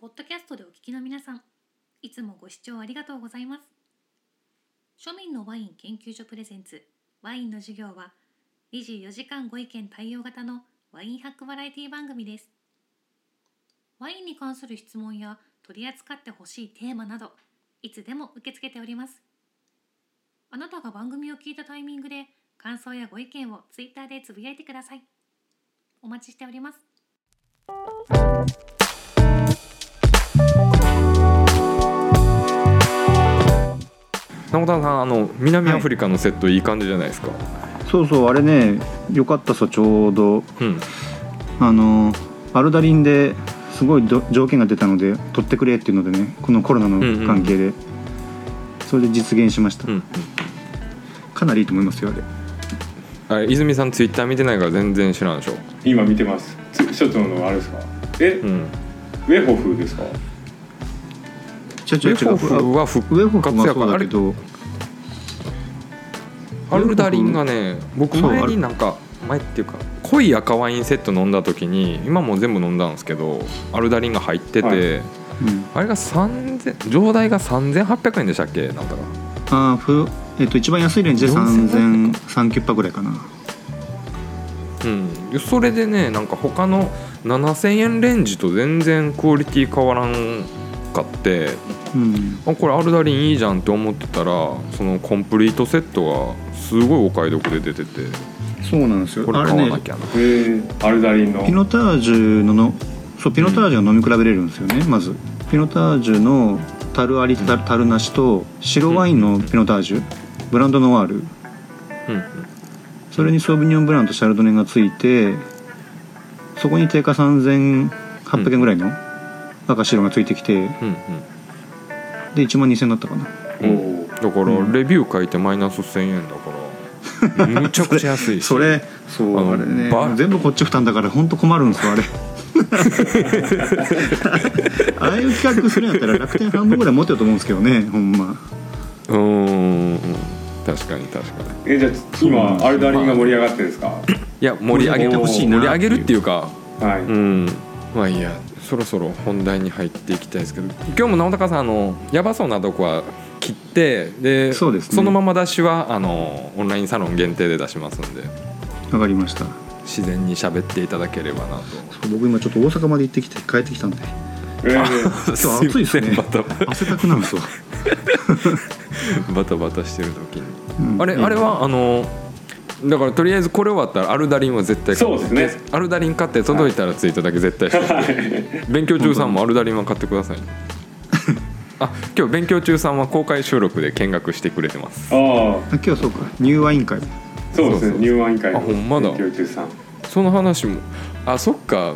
ポッドキャストでお聞きの皆さん、いつもご視聴ありがとうございます。庶民のワイン研究所プレゼンツワインの授業は24時間ご意見対応型のワインハックバラエティ番組です。ワインに関する質問や取り扱ってほしいテーマなど、いつでも受け付けております。あなたが番組を聞いたタイミングで感想やご意見をツイッターでつぶやいてください。お待ちしております。直田さんあの南アフリカのセットいい感じじゃないですか、そうそうあれねよかったさちょうど。うん。あのアルダリンですごいど条件が出たので取ってくれっていうのでねこのコロナの関係で、それで実現しました、うんかなりいいと思いますよあれ。あれ泉さんツイッター見てないから全然知らんでしょ。今見てます。つ所長のあれですか？え、うん。ウェホフですか？違う違うは復活やから。あれアルダリンがね僕前になんか前っていうか濃い赤ワインセット飲んだ時に今もう全部飲んだんですけどアルダリンが入ってて、はい。うん、あれが3000上代が3800円でしたっけ？なんだか。あーふえっと一番安いレンジで4000 3000キュッパぐらいかな。うん。それでねなんか他の7000円レンジと全然クオリティ変わらんかってうん。あこれアルダリンいいじゃんって思ってたらそのコンプリートセットがすごいお買い得で出てて。そうなんですよ。これ買わなきゃな、えー、アルダリンの。ピノタージュののそうピノタージュが飲み比べれるんですよね、まず。ピノタージュの樽ありた樽なしと白ワインのピノタージュ、ブランドノワール。うんそれにソービニョンブランとシャルドネがついてそこに定価3800円ぐらいの赤白がついてきてうんうんで1万2000円だったかな。だからうん。レビュー書いてマイナス1000円だから むちゃくちゃ安いし。それそうあれねバ全部こっち負担だから本当困るんですよあれ。ああいう企画するんやったら楽天半分ぐらい持ってると思うんですけどねほんま。うーん。確かに確かに。えじゃあ今アルダリンが盛り上がってるんですか？いや盛り上げてほしいな盛り上げるっていうか。はい、うん。まあいいやそろそろ本題に入っていきたいですけど今日も直高さんあのやばそうなとこは切ってでそうですね。のまま出しはあのオンラインサロン限定で出しますんで。わかりました。自然に喋っていただければなと。僕今ちょっと大阪まで行ってきて帰ってきたんで。えー、今日暑いですね。バタバ汗だくなんですバタバタしてる時に。うん。あれあれはあのだからとりあえずこれ終わったらアルダリンは絶対買ってそうですね。アルダリン買って届いたらツイートだけ絶対して、勉強中さんもアルダリンは買ってくださいね。あ今日勉強中さんは公開収録で見学してくれてます。ああ。あ今日はそうか。ニューワイン会。そうですそうそうね入ワイン会のあほんまだ。勉強中さん。その話も。あそっか。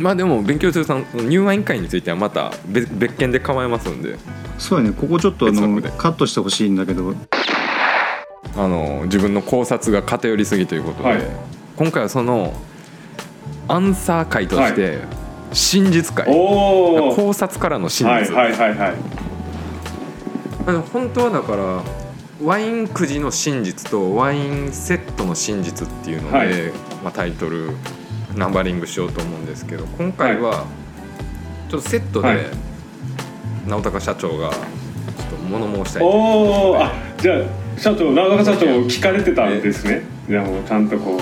まあでも勉強中さん入ワイン会についてはまた別別件で構えますんで。そうやね。ここちょっとあのカットしてほしいんだけどあの自分の考察が偏りすぎということで、はい。今回はそのアンサー会として真実会、考察からの真実、はいはいはい本当はだからワインくじの真実とワインセットの真実っていうので、はい。まあ、タイトルナンバリングしようと思うんですけど今回はちょっとセットで、はい。直高社長がちょっと物申したいおおあじゃあ社長長岡社長聞かれてたんですね。じゃあもうちゃんとこう。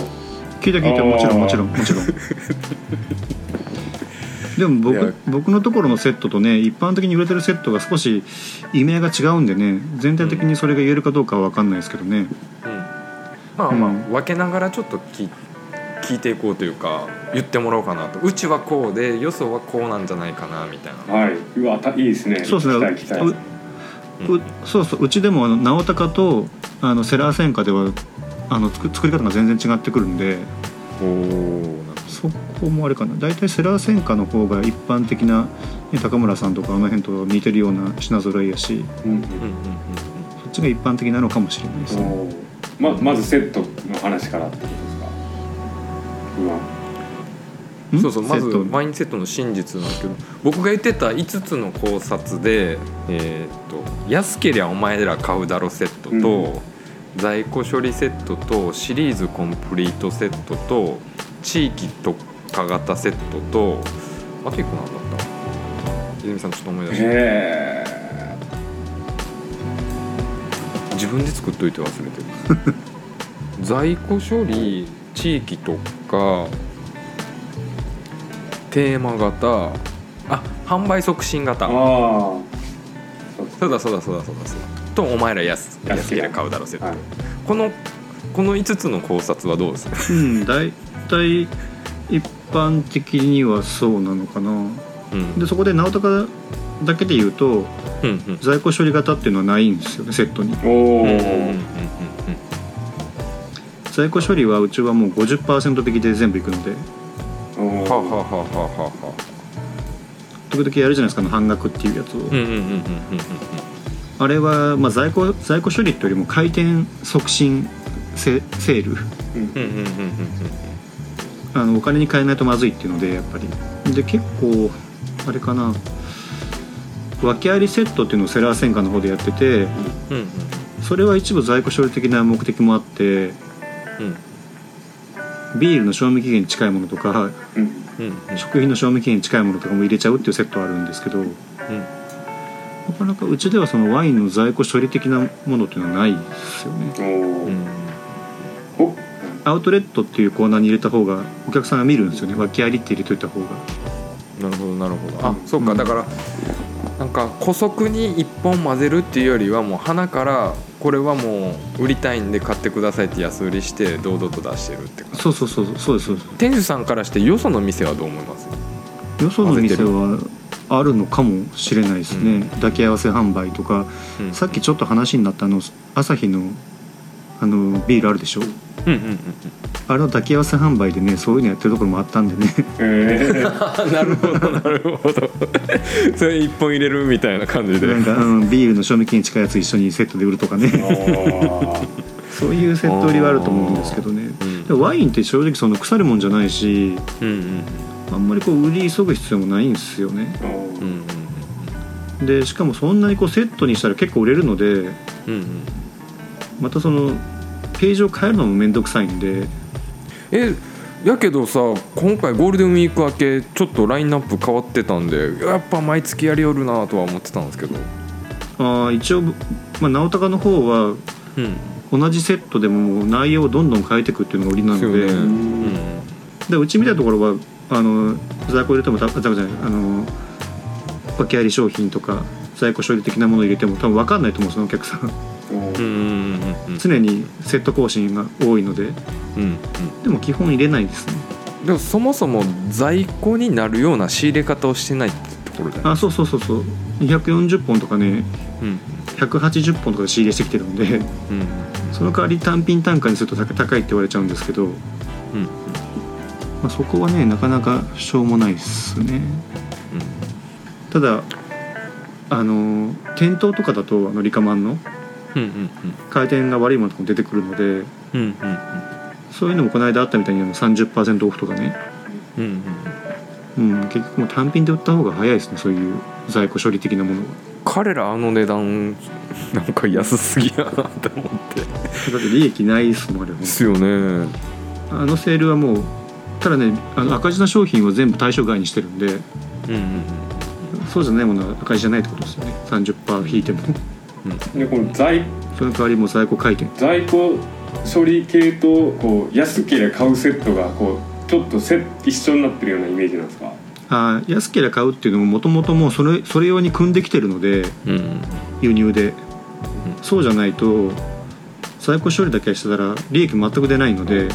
聞いた聞いた。もちろんもちろんもちろん。でも僕僕のところのセットとね一般的に売れてるセットが少し意味合いが違うんでね全体的にそれが言えるかどうかは分かんないですけどね、うん。まあまあ、うん。分けながらちょっと聞い聞いていこうというか言ってもらおうかなと。うちはこうでよそはこうなんじゃないかなみたいな。はい。うわたいいですね。そうですねそうそううちでも直高とあのセラー戦火ではあの作作り方が全然違ってくるんでおおそこもあれかな。大体セラー戦火の方が一般的な、ね、高村さんとかあの辺と似てるような品揃えやしうんうんそっちが一般的なのかもしれないですね。ままずセットの話からってことですか？今うんそうそうまずセットワインセットの真実なんですけど僕が言ってた5つの考察で、えー、と安けりゃお前ら買うだろセットと、在庫処理セットとシリーズコンプリートセットと地域特化型セットとあと1個何だった。泉さんちょっと思い出したへえ自分で作っといて忘れてる。在庫処理地域とかテーマ型。あ販売促進型。ああそうだそうだそうだそうだそうだ。とお前ら安安安けりゃ買うだろうセット、はい。このこの5つの考察はどうですか？うん大体一般的にはそうなのかな。うん。でそこで直高だけで言うとうんうん。在庫処理型っていうのはないんですよねセットに。おおうんうんうんうん在庫処理はうちはもう50%引きで全部いくのではあはあはあはあはあは。時々やるじゃないですかあの半額っていうやつを、うんうんうんうんうんうんあれは、まあ、在庫在庫処理っていうよりも回転促進セセール。うんうんうんうんあのお金に換えないとまずいっていうのでやっぱり。で結構あれかな。訳ありセットっていうのをセラー戦艦の方でやっててうんうんそれは一部在庫処理的な目的もあってうん。ビールの賞味期限に近いものとかうんうんうん。食品の賞味期限に近いものとかも入れちゃうっていうセットはあるんですけどなかなかうちではそのワインの在庫処理的なものっていうのはないですよね。アウトレットっていうコーナーに入れた方がお客さんが見るんですよね。訳ありって入れといた方が。なるほどなるほど。あうん。そうか。だからなんか古速に一本混ぜるっていうよりはもう花からこれはもう売りたいんで買ってくださいって安売りして堂々と出してるってそうそうそうそうですそうです。店主さんからしてよその店はどう思います？よその店はあるのかもしれないですね、うん。抱き合わせ販売とか。うん。さっきちょっと話になったあの朝日のあのビールあるでしょ？うんうんうんあれの抱き合わせ販売でねそういうのやってるところもあったんでね。なるほどなるほど。それ一本入れるみたいな感じで。なんか、うん、ビールの賞味期限近いやつ一緒にセットで売るとかね。あ そういうセット売りはあると思うんですけどね。うん。でもワインって正直その腐るもんじゃないしうんうんあんまりこう売り急ぐ必要もないんですよね。うんでしかもそんなにこうセットにしたら結構売れるのでうんうん。またそのページを変えるのも面倒くさいんで。えやけどさ今回ゴールデンウィーク明けちょっとラインナップ変わってたんでやっぱ毎月やりよるなとは思ってたんですけど。あー一応、まあ、直高の方はうん。同じセットでも内容をどんどん変えていくっていうのが売りなので,、そうね。うん。でうちみたいなところはあの在庫入れてもたたじゃないあの訳あり商品とか在庫処理的なものを入れても多分分かんないと思うんですよお客さん常にセット更新が多いので。うんうん。でも基本入れないですね。でもそもそも在庫になるような仕入れ方をしてないってところじゃないあそうそうそうそう。240本とかねうん180本とかで仕入れしてきてるんで。うんその代わり単品単価にすると高高いって言われちゃうんですけど、まうん。あ、そこはねなかなかしょうもないですね。ただあの店頭とかだとあのリカマンのうんうん回転が悪いものとかも出てくるのでうんうんそういうのもこの間あったみたいにあの30%オフとかね、うんうんうん。うん、結局もう単品で売った方が早いですねそういう在庫処理的なものは。彼らあの値段なんか安すぎやなって思って。だって利益ないですもんあれですよね。あのセールはもうただねあの赤字な商品は全部対象外にしてるんで。うんうんそうじゃないものは赤字じゃないってことですよね。30%引いてもでこの在その代わりもう在庫回転在庫処理系とこう安ければ買うセットがこうちょっとセ一緒になってるようなイメージなんですか？あー安ければ買うっていうのももともともうそれそれ用に組んできてるのでうん。うん輸入で、そうじゃないと在庫処理だけしてたら利益全く出ないのでうん。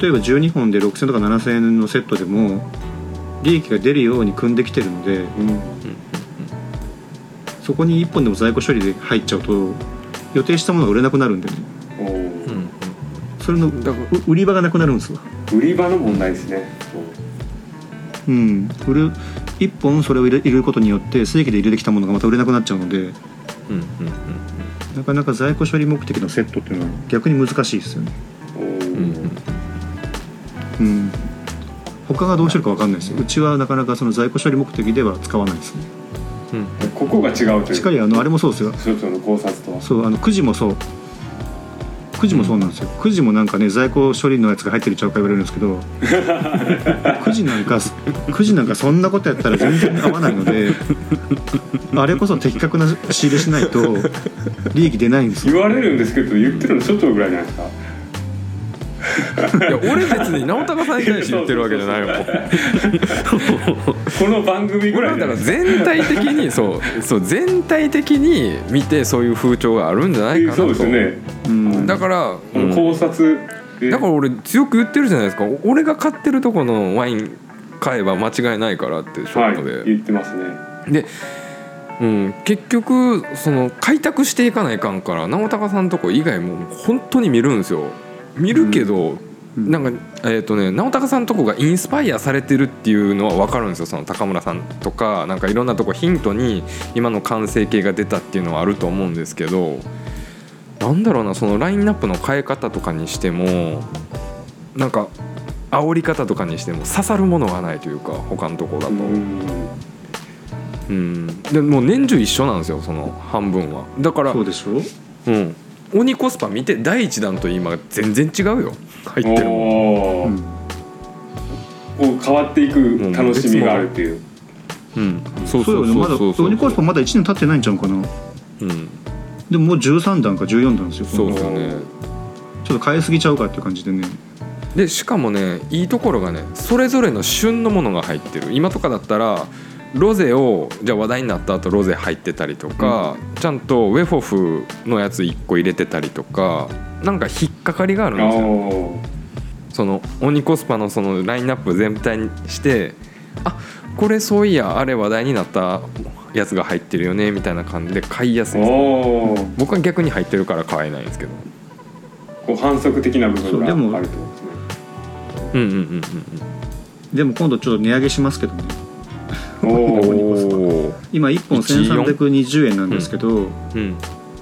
例えば12本で6000とか7000円のセットでも利益が出るように組んできてるのでうんそこに1本でも在庫処理で入っちゃうと予定したものが売れなくなるんでね。うんそれのだからう売り場がなくなるんですわ。売り場の問題ですね。うん。売る1本それを入れ入れることによって正規で入れてきたものがまた売れなくなっちゃうのでうんうんなかなか在庫処理目的のセットっていうのは逆に難しいですよね。うん。うん。他がどうしてるか分かんないですよ。うちはなかなかその在庫処理目的では使わないですねうん。ここが違うという。しっかりあのあれもそうですよ。一つの考察とはそうあのくじもそう。9時もそうなんですよ。9時もなんかね在庫処理のやつが入ってるちゃうか言われるんですけど 9時なんか9時なんかそんなことやったら全然合わないのであれこそ的確な仕入れしないと利益出ないんですよ。言われるんですけど言ってるの所長ぐらいじゃないですか？いや俺別に直隆さんに対して言ってるわけじゃないもん この番組ぐ俺はだから全体的にそう そう全体的に見てそういう風潮があるんじゃないかなと。そうですね。うん。だから、この考察。でだから俺強く言ってるじゃないですか。俺が買ってるとこのワイン買えば間違いないからってショはいットで、言ってますね。で、うん、結局その開拓していかないかんから直隆さんとこ以外も本当に見るんですよ。見るけど、うんなんかえっ、とね直隆さんとこがインスパイアされてるっていうのは分かるんですよ。その高村さんとかなんかいろんなとこヒントに今の完成形が出たっていうのはあると思うんですけどなんだろうなそのラインナップの変え方とかにしてもなんか煽り方とかにしても刺さるものがないというか他のとこだと。うん。うん、でもう年中一緒なんですよその半分は。だからそうでしょ？うん鬼コスパ見て第一弾と今全然違うよ。入ってるもん。うんこう変わっていく楽しみがあるっていう。うん。そうそうよね。まだオニコスパまだ1年経ってないんちゃうかな。うん。でももう13段か14段ですよそうですよねちょっと変えすぎちゃうかっていう感じでね。でしかもねいいところがねそれぞれの旬のものが入ってる。今とかだったらロゼをじゃあ話題になった後ロゼ入ってたりとか、ちゃんとウェフォフのやつ1個入れてたりとかなんか引っかかりがあるんですよ。おその鬼コスパのそのラインナップ全体にしてあこれそういやあれ話題になったやつが入ってるよねみたいな感じで買いやすい僕は逆に入ってるから買えないんですけど。こう反則的な部分があるとですね。うんうんうん。でも今度ちょっと値上げしますけどね 今1本1320円なんですけど、うん。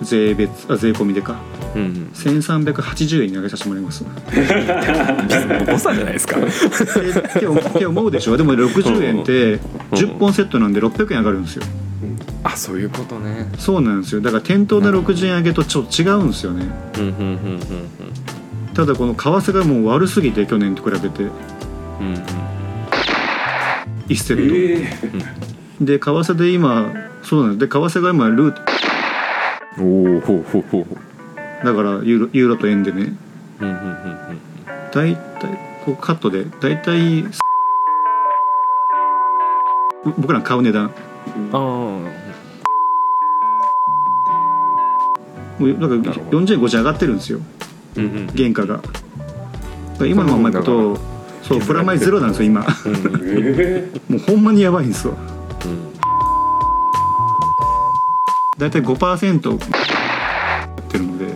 税別あ税込みでか。うんうん。1380円に上げさせてもらいます。誤差じゃないですか。って思うでしょ？でも60円って10本セットなんで600円上がるんですよ。あそういうことね。そうなんですよ。だから店頭で60円上げとちょっと違うんですよね。うんうんうんうん。ただこの為替がもう悪すぎて去年と比べて。うんうん1セッえ。トで為替で今そうなんです。で為替が今ルート。おおほうほうほうほだからユーロユーロと円でね。ううんうんうん大体こうカットで大体僕ら買う値段。うんあもうだからなるほど。40円50円上がってるんですよ。あうんうん原価が。今のままいくとそうプラマイゼロなんですよ今。もうほんまにやばいんですようん。大体5%やってるのでうん。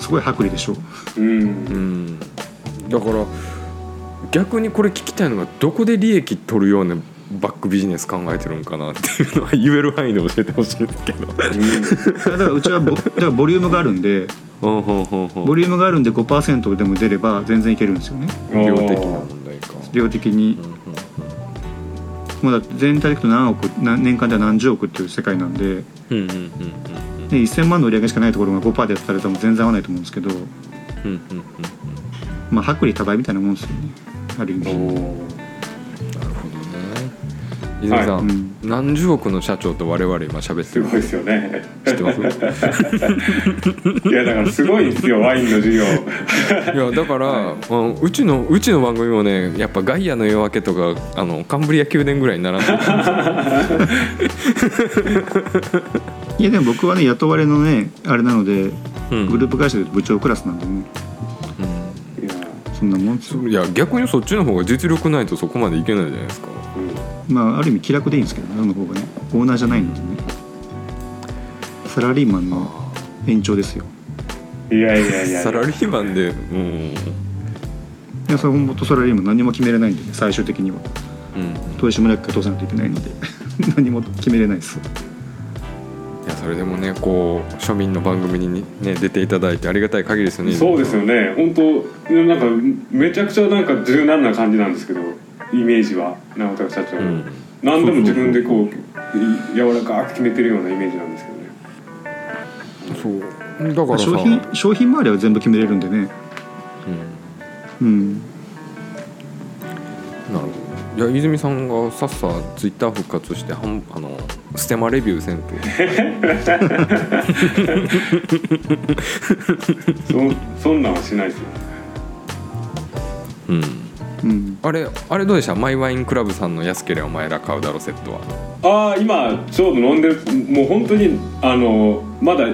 すごい薄利でしょう。ーうん。うん。だから逆にこれ聞きたいのがどこで利益取るようなバックビジネス考えてるんかなっていうのは言える範囲で教えてほしいんですけど。だからうちはボだからボリュームがあるんでボリュームがあるんで5%でも出れば全然いけるんですよね。うん量的な問題か。量的に。うんうんまだ全体でいくと何億何年間では何十億っていう世界なんで。で1000万の売り上げしかないところが5%でやったら多分全然合わないと思うんですけど。まあ薄利多売みたいなもんですよね。ある意味、おーなるほどね。泉さん、うん、何十億の社長と我々今喋ってるすごいですよね。知ってます？いやだからすごいんですよワインの授業。いやだから、うんうちのうちの番組もねやっぱガイアの夜明けとかあのカンブリア宮殿ぐらいに並んでる。いやでも僕はね雇われのねあれなのでうん。グループ会社で部長クラスなんでね。そんなもんいや逆にそっちの方が実力ないとそこまでいけないじゃないですか。うんまあある意味気楽でいいんですけどねあの方がね。オーナーじゃないのでね。サラリーマンの延長ですよ。いやいやいやサラリーマンでうん。いやそれ本当サラリーマン何も決めれないんでね最終的には。うん。取締役が通さないといけないので。何も決めれないです。いやそれでもねこう庶民の番組にね出ていただいてありがたい限りですよね。そうですよね。本当なんかめちゃくちゃなんか柔軟な感じなんですけどイメージは社長、うん。何でも自分でこうい柔らかく決めてるようなイメージなんですけどね。そう。だからさ。商品商品周りは全部決めれるんでね。うん。うん。なるほど。いや泉さんがさっさツイッター復活してはんあのステマレビューせんと。そそんなんはしないですよ。うんうん。あれあれどうでした？マイワインクラブさんの安ければお前ら買うだろセットは。ああ今ちょうど飲んでる。もう本当にあのまだ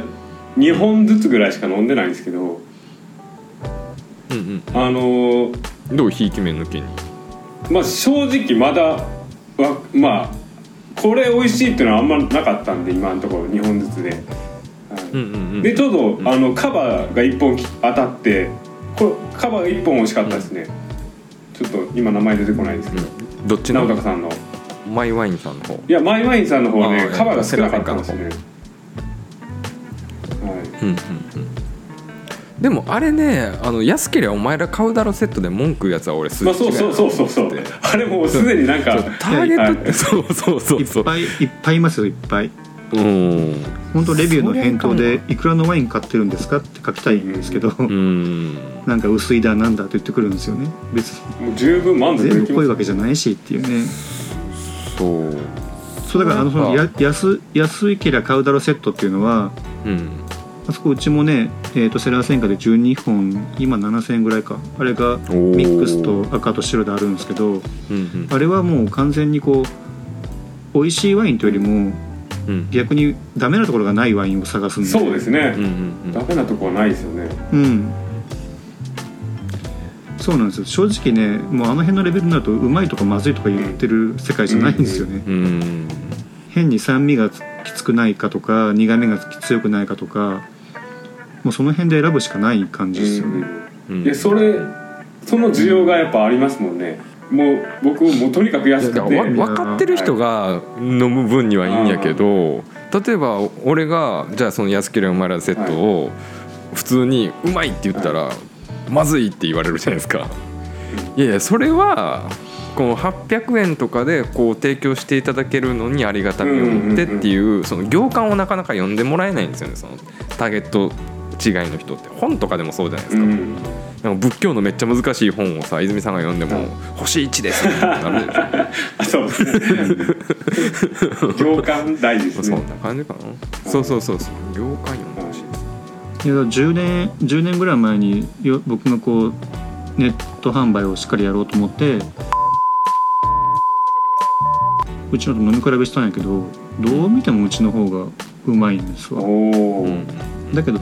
2本ずつぐらいしか飲んでないんですけど。うんあのうんどうひいき目抜きに？まあ正直まだわまあこれ美味しいっていうのはあんまなかったんで今のところ2本ずつで、はいうんうんうん。でちょうどあのカバーが1本き当たってこれカバーが1本美味しかったですね、ちょっと今名前出てこないですけど、どっちの？直高さんの。マイワインさんの方。いやマイワインさんの方はあーねカバーが少なかったんですねはい。うんうんうん。でもあれねあの安ければお前ら買うだろセットで文句言うやつは俺すまあそうそうそうそうそうあれもうすでになんかターゲットってそうそうそうそう。いっぱいいっぱいいますよいっぱいうん。本当レビューの返答で「いくらのワイン買ってるんですか?」って書きたいんですけど、うん。なんか薄いだなんだって言ってくるんですよね。別に。もう十分満足で全部濃いわけじゃないしっていうね。そう。そうだからあ。のそのや安安いけりゃ買うだろセットっていうのはうん。あそこうちもね、えー、とセラー戦火で12本今7000円ぐらいか。あれがミックスと赤と白であるんですけどうんうん。あれはもう完全にこう美味しいワインというよりもうん逆にダメなところがないワインを探すんでそうですね。うんうんダメなとこはないですよね。うん。そうなんですよ。正直ねもうあの辺のレベルになるとうまいとかまずいとか言ってる世界じゃないんですよね、うんうん。変に酸味がきつくないかとか苦味が強くないかとかもうその辺で選ぶしかない感じですよね、うん。いやそれその需要がやっぱありますもんねもう僕もうとにかく安くて。分かってる人が飲む分にはいいんやけど例えば俺がじゃあその安ければお前らセットを普通にうまいって言ったらまずいって言われるじゃないですか。いやいやそれはこの800円とかでこう提供していただけるのにありがたみを持ってっていうその行間をなかなか読んでもらえないんですよねそのターゲット違いの人って本とかでもそうじゃないですか。うんなんか仏教のめっちゃ難しい本をさ泉さんが読んでもうん「星1です」ってなるでしょ。あそうですね行間大事ですねそんな感じかな。そうそうそうそう。業界読んでほしい。いや10年10年ぐらい前によ僕がこうネット販売をしっかりやろうと思ってうちのと飲み比べしたんやけどどう見てもうちの方がうまいんですおわだけど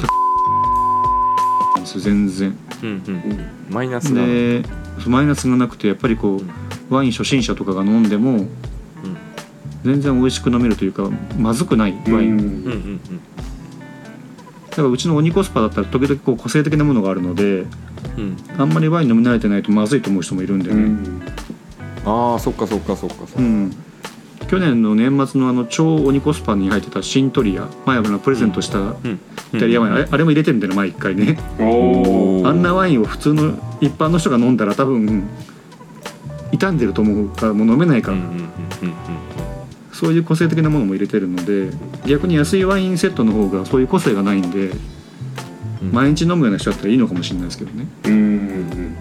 ですよ全然うんうん。マイナスが。でマイナスがなくてやっぱりこうワイン初心者とかが飲んでも全然美味しく飲めるというかまずくないワイン、うんうんうんだからうちの鬼コスパだったら時々こう個性的なものがあるのでうんうん。あんまりワイン飲み慣れてないとまずいと思う人もいるんでね、うんああそっかそっかそっかそっか。うん去年の年末のあの超鬼コスパに入ってたシントリア前はプレゼントしたうん。イタリアワイン、あれあれも入れてるんだよね前一回ねあんなワインを普通の一般の人が飲んだら多分傷んでると思うからもう飲めないから、うんうんうんうんそういう個性的なものも入れてるので逆に安いワインセットの方がそういう個性がないんでうん。毎日飲むような人だったらいいのかもしれないですけどねうんうん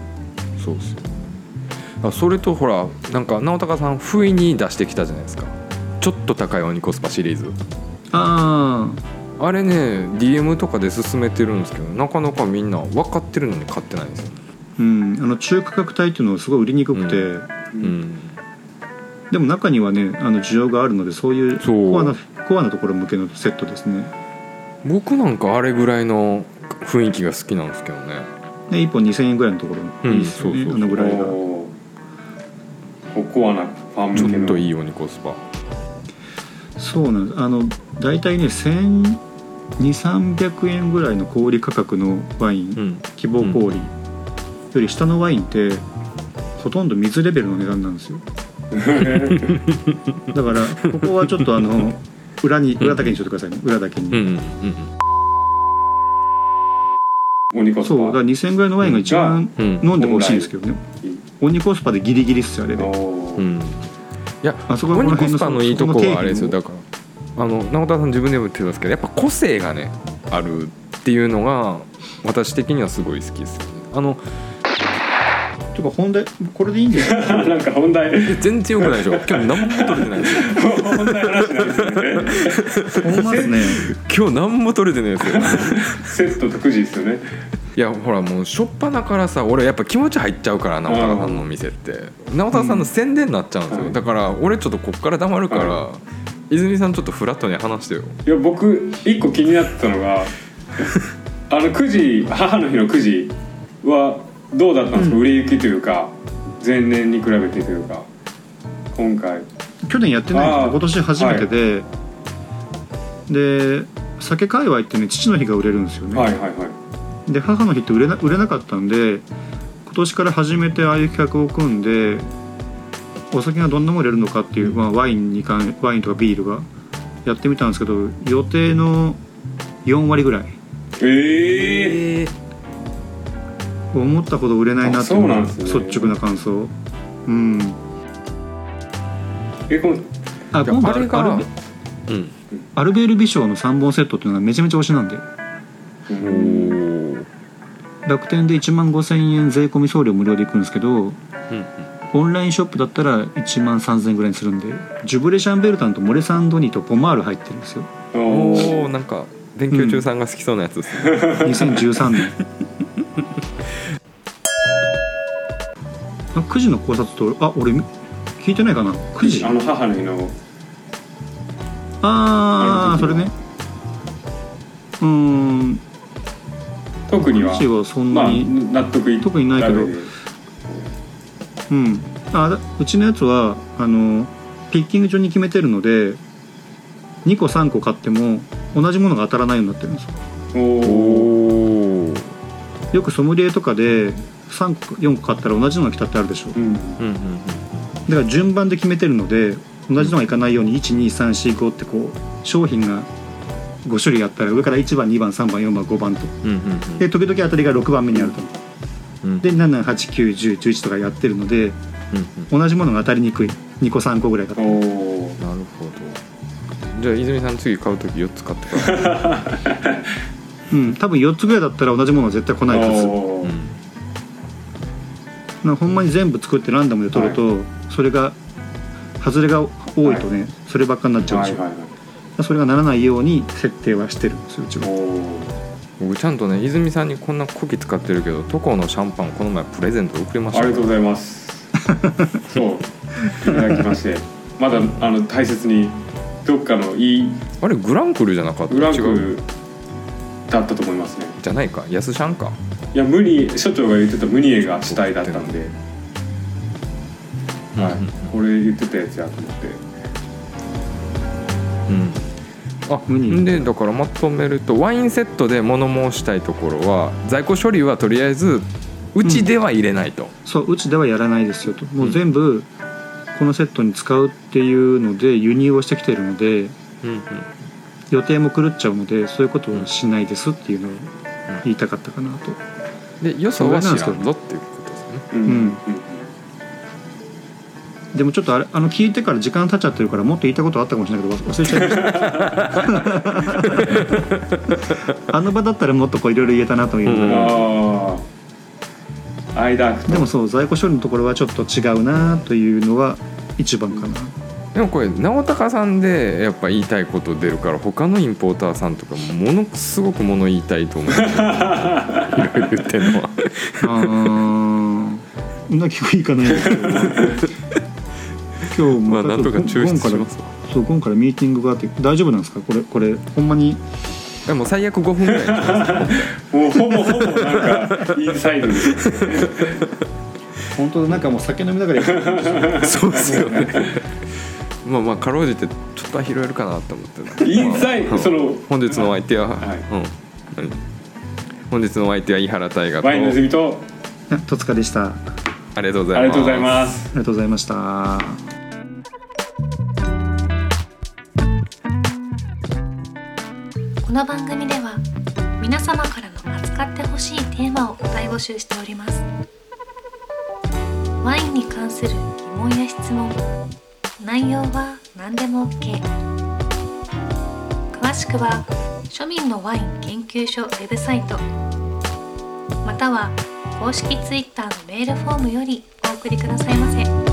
そうですよ。あそれとほらなんか直高さん不意に出してきたじゃないですか。ちょっと高い鬼コスパシリーズ。あああれね DM とかで勧めてるんですけどなかなかみんな分かってるのに買ってないんですよ。うんあの中価格帯っていうのはすごい売りにくくて、うん。うん。でも中にはねあの需要があるのでそういうそう。コアなコアなところ向けのセットですね。僕なんかあれぐらいの雰囲気が好きなんですけどね。で1本2000円ぐらいのところ。うんいいですよね、そうそうあのぐらいが。おー。ココアなファンち向けの。ょっといい鬼コスパ。そうなんです。あの大体ね1200300円ぐらいの小売価格のワイン、うん。希望小売より下のワインってほとんど水レベルの値段なんですよ。だからここはちょっとあの裏に裏だけにしといてくださいね。裏だけに、うんうんそうだから2000円ぐらいのワインが一番うん。飲んでほしいんですけどね。鬼コスパでギリギリっすよあれで。うん。いやあそこはこ鬼コの辺のスパのいいとこはあれですよ。そだからあの直田さん自分でも言ってたんですけどやっぱ個性がねあるっていうのが私的にはすごい好きですよね。あのとか本題これでいいんですよなんか本題。え全然良くないでしょ。今日何も取れてないですよ。本題話なんですね。ね今日何も取れてないですよ。セットと9時ですよね。いやほらもう初っ端からさ俺やっぱ気持ち入っちゃうから直太さんの店って。直太さんの宣伝になっちゃうんですよ、うん。だから俺ちょっとこっから黙るから、は泉さんちょっとフラットに話してよ。いや僕一個気になってたのが あの9時母の日の9時はどうだったんですか、売れ行きというか前年に比べてというか今回。去年やってないんですけど今年初めてで、で酒界隈ってね父の日が売れるんですよね、はいはいはい。で母の日って売れな売れなかったんで今年から初めてああいう企画を組んでお酒がどんなもの売れるのかっていう、まあ、ワインに関ワインとかビールがやってみたんですけど予定の4割ぐらい。えええ思ったほど売れないなっていうね。率直な感想。うん。えこのあ今度アルあれうん。アルベール美賞の3本セットっていうのがめちゃめちゃ推しなんで。楽天で1万5000円税込み送料無料でいくんですけどうんオンラインショップだったら1万3000円ぐらいにするんでジュブレシャンベルタンとモレサンドニとポマール入ってるんですよ。おおなんか勉強中さんが好きそうなやつですね、2013年。あ9時の考察とあ俺聞いてないかな。9時？あの母の日の。あああそれね。うーん。特には。9時はそんまあなに、納得い特にないけどうん。あだうちのやつはあのピッキング順に決めてるので2個3個買っても同じものが当たらないようになってるんですよ。よくソムリエとかで3個4個買ったら同じのが来たってあるでしょ。うん。うんうんだから順番で決めてるので同じのがいかないように12345ってこう商品が5種類あったら上から1番2番3番4番5番と。うんうんうん。で時々当たりが6番目にあると。うんで7891011とかやってるのでうん同じものが当たりにくい。2個3個ぐらい買おっておなるほど。じゃあ泉さん次買う時4つ買ってください。うん。多分4つぐらいだったら同じものは絶対来ないはず。おー。なんかほんまに全部作ってランダムで取ると、それが外れが多いとね、そればっかになっちゃうんですよ、はいはいはい。それがならないように設定はしてるんですようちは僕ちゃんとね泉さんにこんなコキ使ってるけどトコのシャンパンこの前プレゼント送りましたよありがとうございます。そう。いただきまして。まだあの大切にどっかのいいあれグランクルじゃなかった？グランクルだったと思いますね。じゃないか？ヤスシャンかいやムニ所長が言ってたムニエが主体だったんで、はいうんこれ言ってたやつやと思って。うんあ無にでだからまとめるとワインセットで物申したいところは在庫処理はとりあえずうちでは入れないと、そううちではやらないですよと。もう全部このセットに使うっていうので輸入をしてきてるのでうんうん。予定も狂っちゃうのでそういうことをしないですっていうのを言いたかったかなと、でよそは知らんぞっていうことですよね。うん。うんでもちょっとあれあの聞いてから時間経っちゃってるからもっと言いたいことあったかもしれないけど忘れちゃいましたあの場だった。らもっとこういろいろ言えたなというのが、ああアイダー。クとでもそう在庫処理のところはちょっと違うなというのは一番かな、でもこれ直高さんでやっぱ言いたいこと出るから他のインポーターさんとかものすごくもの言いたいと思う。いろいろ言ってるのは。あー。な聞くいいかな。いんですけど今日まあなんとか抽出しますわ。そうゴンからミーティングがあって大丈夫なんですか？これこれ。ほんまに？でも最悪5分ぐら。いもうほぼほぼなんかインサイドです本当だなんかもう酒飲みながらやってるそうですよね。まあまあかろうじてちょっとは拾えるかなと思ってインサイまあその本日のお相手は、はい。うん。何本日のお相手は井原大河と。ワインの泉と。戸塚でした。あありがとうございます。ありがとうございます。りがとうございましたの番組では皆様からの扱ってほしいテーマを大募集しておりますワインに関する疑問や質問内容は何でも OK 詳しくは庶民のワイン研究所ウェブサイトまたは公式 Twitter のメールフォームよりお送りくださいませ。